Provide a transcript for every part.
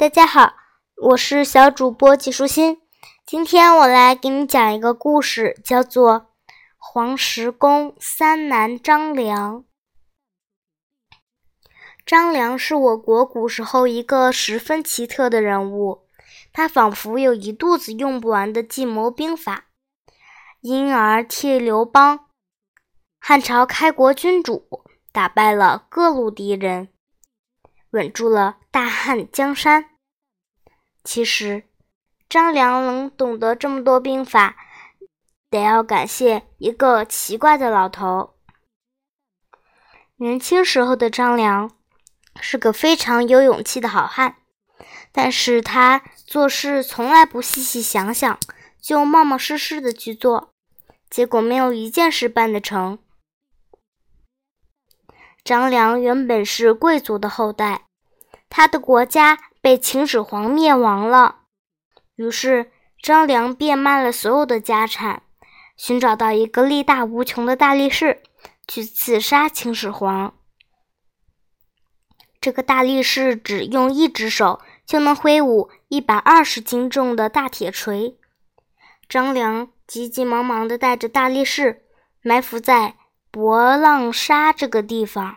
大家好，我是小主播季舒心。今天我来给你讲一个故事，叫做《黄石公三男张良》。张良是我国古时候一个十分奇特的人物，他仿佛有一肚子用不完的计谋兵法，因而替刘邦（汉朝开国君主）打败了各路敌人。稳住了大汉江山。其实，张良能懂得这么多兵法，得要感谢一个奇怪的老头。年轻时候的张良是个非常有勇气的好汉，但是他做事从来不细细想想，就冒冒失失的去做，结果没有一件事办得成。张良原本是贵族的后代，他的国家被秦始皇灭亡了。于是张良变卖了所有的家产，寻找到一个力大无穷的大力士，去刺杀秦始皇。这个大力士只用一只手就能挥舞一百二十斤重的大铁锤。张良急急忙忙地带着大力士埋伏在。博浪沙这个地方，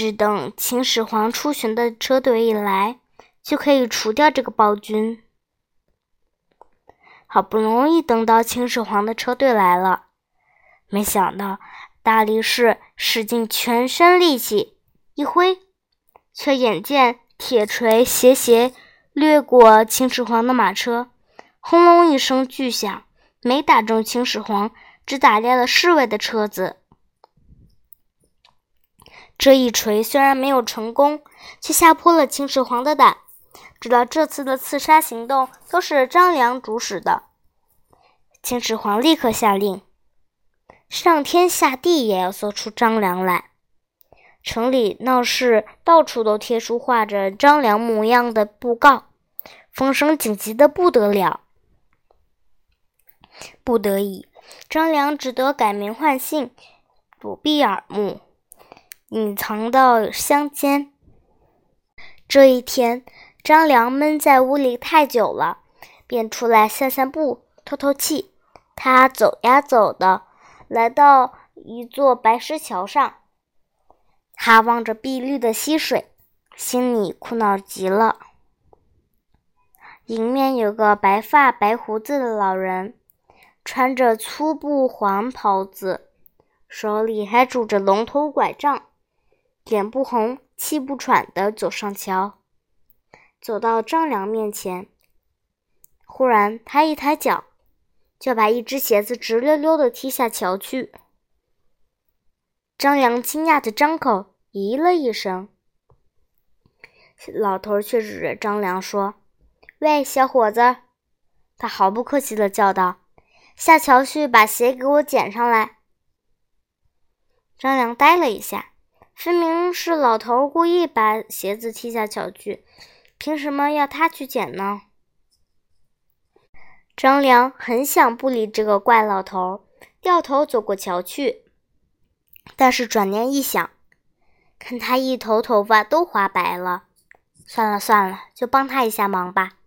只等秦始皇出巡的车队一来，就可以除掉这个暴君。好不容易等到秦始皇的车队来了，没想到大力士使尽全身力气一挥，却眼见铁锤斜斜掠过秦始皇的马车，轰隆一声巨响，没打中秦始皇。只打裂了侍卫的车子。这一锤虽然没有成功，却吓破了秦始皇的胆。知道这次的刺杀行动都是张良主使的，秦始皇立刻下令，上天下地也要搜出张良来。城里闹市到处都贴出画着张良模样的布告，风声紧急的不得了。不得已。张良只得改名换姓，躲避耳目，隐藏到乡间。这一天，张良闷在屋里太久了，便出来散散步，透透气。他走呀走的，来到一座白石桥上，他望着碧绿的溪水，心里苦恼极了。迎面有个白发白胡子的老人。穿着粗布黄袍子，手里还拄着龙头拐杖，脸不红气不喘地走上桥，走到张良面前。忽然，他一抬脚，就把一只鞋子直溜溜地踢下桥去。张良惊讶地张口，咦了一声。老头却指着张良说：“喂，小伙子！”他毫不客气地叫道。下桥去，把鞋给我捡上来。张良呆了一下，分明是老头故意把鞋子踢下桥去，凭什么要他去捡呢？张良很想不理这个怪老头，掉头走过桥去。但是转念一想，看他一头头发都花白了，算了算了，就帮他一下忙吧。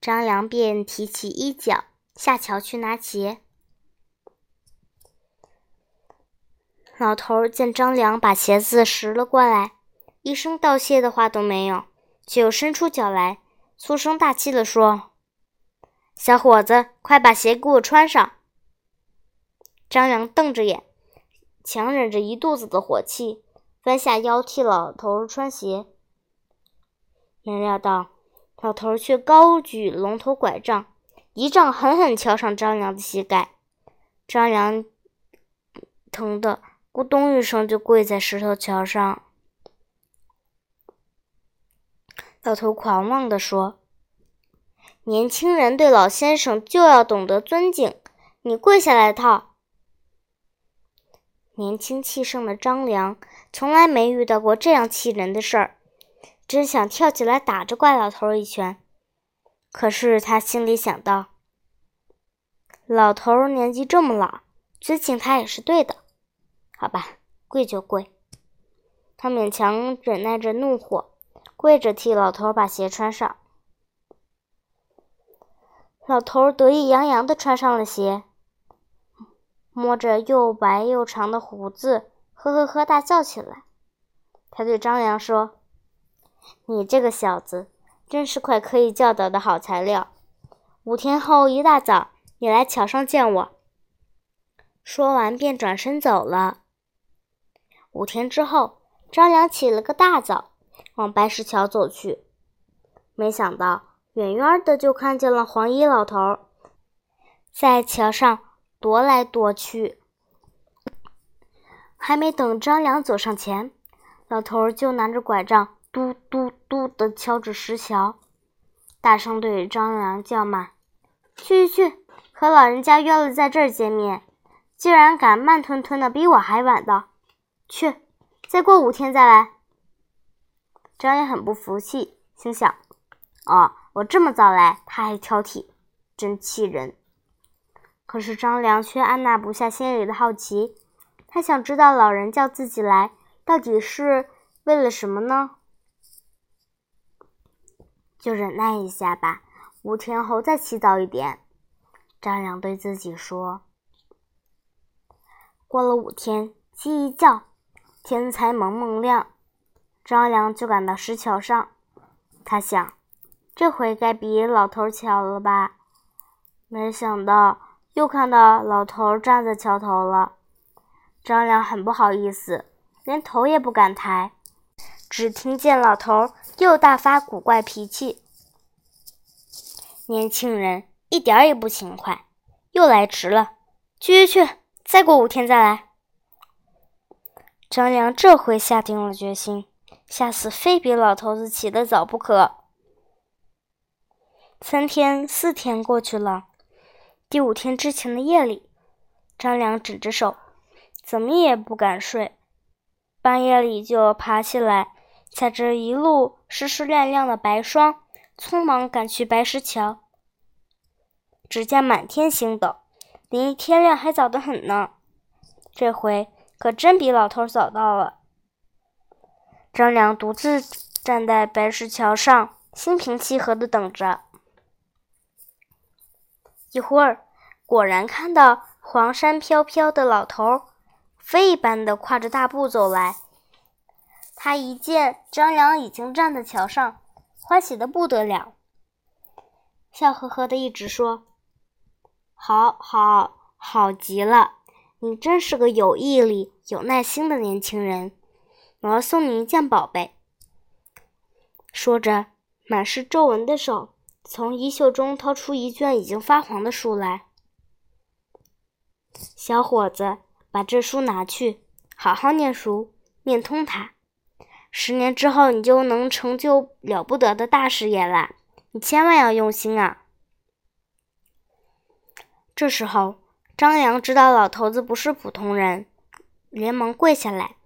张良便提起衣角。下桥去拿鞋。老头见张良把鞋子拾了过来，一声道谢的话都没有，却又伸出脚来，粗声大气地说：“小伙子，快把鞋给我穿上。”张良瞪着眼，强忍着一肚子的火气，弯下腰替老头穿鞋。没料到，老头却高举龙头拐杖。一杖狠狠敲上张良的膝盖，张良疼的咕咚一声就跪在石头桥上。老头狂妄地说：“年轻人对老先生就要懂得尊敬，你跪下来套。”年轻气盛的张良从来没遇到过这样气人的事儿，真想跳起来打这怪老头一拳。可是他心里想到，老头年纪这么老，尊敬他也是对的。好吧，跪就跪。他勉强忍耐着怒火，跪着替老头把鞋穿上。老头得意洋洋地穿上了鞋，摸着又白又长的胡子，呵呵呵大笑起来。他对张良说：“你这个小子，真是块可以教导的好材料。五天后一大早，你来桥上见我。”说完便转身走了。五天之后，张良起了个大早，往白石桥走去，没想到。远远的就看见了黄衣老头，在桥上踱来踱去。还没等张良走上前，老头就拿着拐杖嘟嘟嘟的敲着石桥，大声对张良叫骂：“去去去！和老人家约了在这儿见面，竟然敢慢吞吞的比我还晚到，去，再过五天再来。”张良很不服气，心想：“哦。”我这么早来，他还挑剔，真气人。可是张良却按捺不下心里的好奇，他想知道老人叫自己来，到底是为了什么呢？就忍耐一下吧，五天后再起早一点。张良对自己说。过了五天，鸡一叫，天才蒙蒙亮，张良就赶到石桥上。他想。这回该比老头巧了吧？没想到又看到老头站在桥头了。张良很不好意思，连头也不敢抬。只听见老头又大发古怪脾气：“年轻人一点也不勤快，又来迟了。去去去，再过五天再来。”张良这回下定了决心，下次非比老头子起得早不可。三天四天过去了，第五天之前的夜里，张良枕着手，怎么也不敢睡。半夜里就爬起来，踩着一路湿湿亮亮的白霜，匆忙赶去白石桥。只见满天星斗，离天亮还早得很呢。这回可真比老头早到了。张良独自站在白石桥上，心平气和地等着。一会儿，果然看到黄衫飘飘的老头，飞一般的跨着大步走来。他一见张良已经站在桥上，欢喜的不得了，笑呵呵的一直说：“好，好，好极了！你真是个有毅力、有耐心的年轻人。我要送你一件宝贝。”说着，满是皱纹的手。从衣袖中掏出一卷已经发黄的书来，小伙子，把这书拿去，好好念书，念通它。十年之后，你就能成就了不得的大事业啦！你千万要用心啊！这时候，张扬知道老头子不是普通人，连忙跪下来，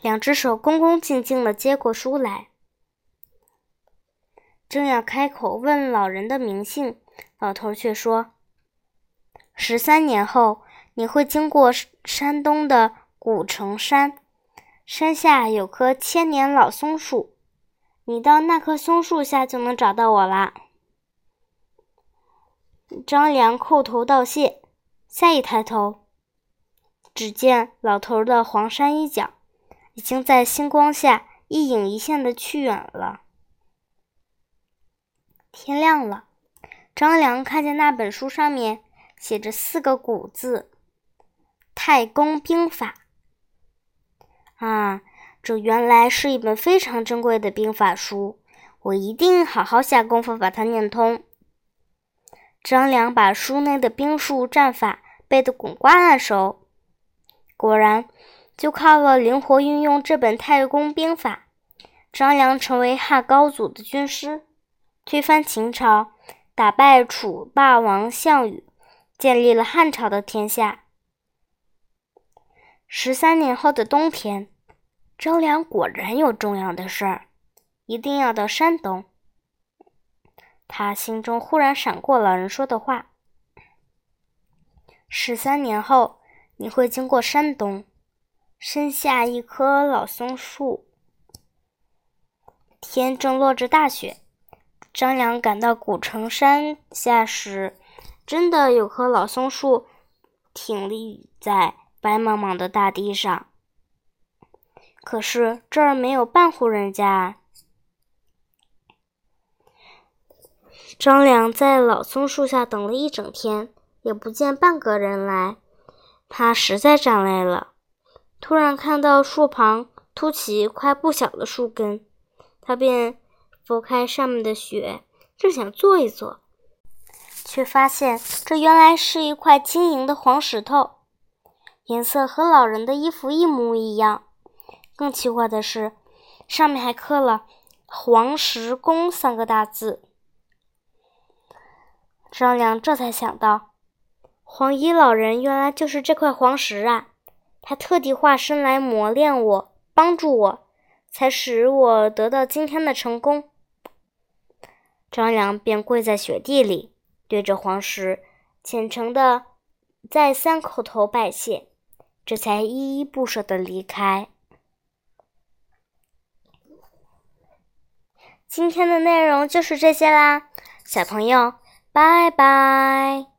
两只手恭恭敬敬地接过书来。正要开口问老人的名姓，老头却说：“十三年后，你会经过山东的古城山，山下有棵千年老松树，你到那棵松树下就能找到我啦。”张良叩头道谢，再一抬头，只见老头的黄衫衣角已经在星光下一隐一现的去远了。天亮了，张良看见那本书上面写着四个古字：“太公兵法。”啊，这原来是一本非常珍贵的兵法书，我一定好好下功夫把它念通。张良把书内的兵术战法背得滚瓜烂熟，果然，就靠了灵活运用这本太公兵法，张良成为汉高祖的军师。推翻秦朝，打败楚霸王项羽，建立了汉朝的天下。十三年后的冬天，张良果然有重要的事儿，一定要到山东。他心中忽然闪过老人说的话：“十三年后，你会经过山东，身下一棵老松树。”天正落着大雪。张良赶到古城山下时，真的有棵老松树挺立在白茫茫的大地上。可是这儿没有半户人家。张良在老松树下等了一整天，也不见半个人来，他实在站累了。突然看到树旁凸起一块不小的树根，他便拨开上面的雪，正想坐一坐，却发现这原来是一块晶莹的黄石头，颜色和老人的衣服一模一样。更奇怪的是，上面还刻了“黄石公”三个大字。张良这才想到，黄衣老人原来就是这块黄石啊！他特地化身来磨练我，帮助我，才使我得到今天的成功。张良便跪在雪地里，对着黄石虔诚的再三叩头拜谢，这才依依不舍的离开。今天的内容就是这些啦，小朋友。拜拜。